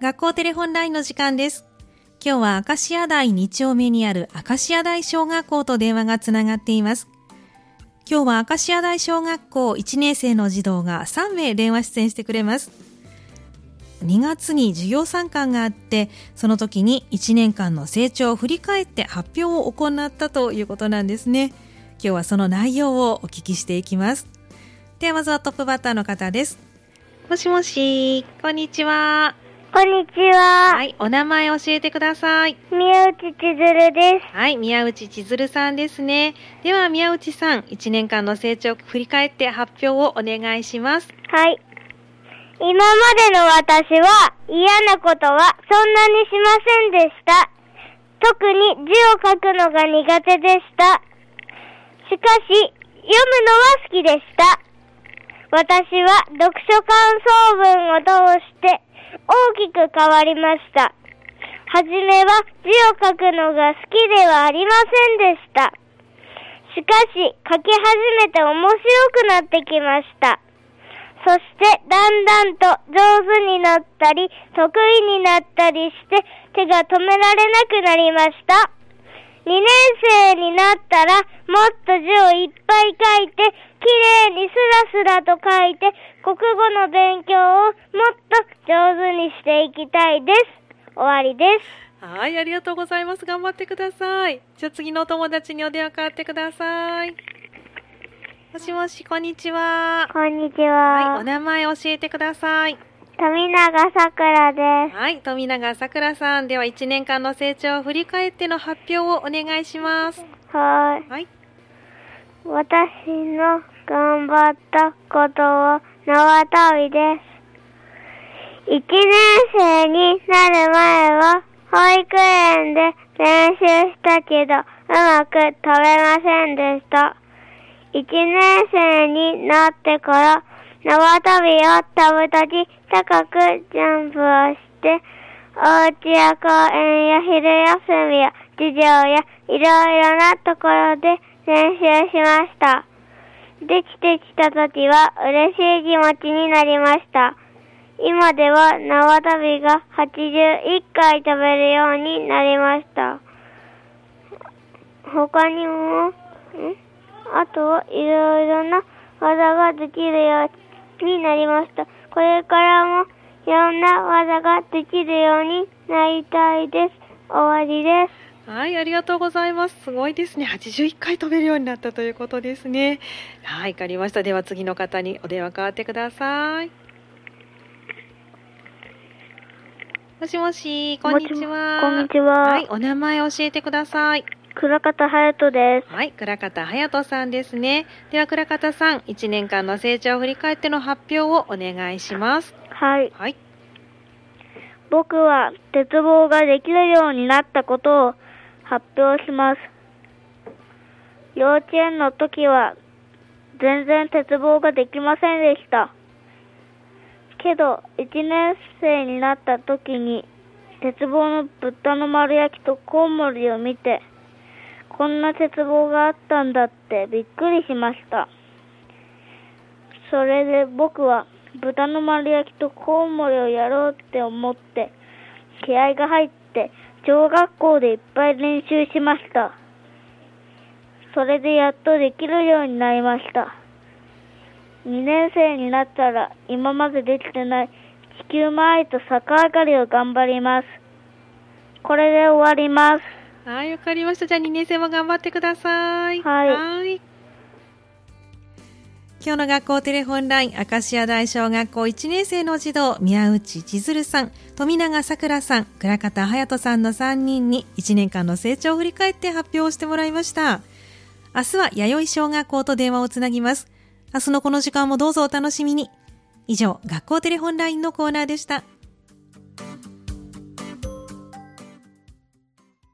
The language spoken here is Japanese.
学校テレホンラインの時間です。今日は明石家台2丁目にある明石家台小学校と電話がつながっています。今日は明石家台小学校1年生の児童が3名電話出演してくれます。2月に授業参観があって、その時に1年間の成長を振り返って発表を行ったということなんですね。今日はその内容をお聞きしていきます。ではまずはトップバッターの方です。もしもし、こんにちは。こんにちは。はい、お名前教えてください。宮内千鶴です。はい、宮内千鶴さんですね。では宮内さん、1年間の成長を振り返って発表をお願いします。はい。今までの私は嫌なことはそんなにしませんでした。特に字を書くのが苦手でした。しかし、読むのは好きでした。私は読書感想文を通して大きく変わりました。はじめは字を書くのが好きではありませんでした。しかし、書き始めて面白くなってきました。そして、だんだんと上手になったり、得意になったりして、手が止められなくなりました。2年生になったら、もっと字をいっぱい書いて、きれいにスラスラと書いて、国語の勉強をもっと上手にしていきたいです。終わりです。はい、ありがとうございます。頑張ってください。じゃあ次のお友達にお電話変わってください。もしもし、こんにちは。こんにちはい、は。お名前教えてください。富永さくらです。はい、富永さくらさん。では1年間の成長を振り返っての発表をお願いします。はーい。はい。私の頑張ったことは縄跳びです。1年生になる前は保育園で練習したけどうまく飛べませんでした。1年生になってから縄跳びを飛ぶとき高くジャンプをしてお家や公園や昼休みや授業やいろいろなところで練習しました。できてきたときは嬉しい気持ちになりました。今では縄跳びが81回飛べるようになりました。他にも、んあといろいろな技ができるようになりました。これからもいろんな技ができるようになりたいです。終わりです。はい、ありがとうございます。すごいですね。81回飛べるようになったということですね。はい、わかりました。では次の方にお電話変わってください。もしもし、こんにちは。こんにちははい、お名前教えてください。倉方隼人です。はい、倉方隼人さんですね。では倉方さん、1年間の成長を振り返っての発表をお願いします。はい。はい。僕は鉄棒ができるようになったことを発表します。幼稚園の時は全然鉄棒ができませんでした。けど、1年生になった時に鉄棒の豚の丸焼きとコウモリを見て、こんな鉄棒があったんだってびっくりしました。それで僕は豚の丸焼きとコウモリをやろうって思って気合が入って小学校でいっぱい練習しました。それでやっとできるようになりました。2年生になったら今までできてない地球周りと逆上がりを頑張ります。これで終わります。はい、わかりました。じゃあ2年生も頑張ってください。はいはい今日の学校テレホンライン、明石家大小学校1年生の児童、宮内千鶴さん、富永さくらさん、倉方隼人さんの3人に1年間の成長を振り返って発表してもらいました。明日は弥生小学校と電話をつなぎます。明日のこの時間もどうぞお楽しみに。以上、学校テレホンラインのコーナーでした。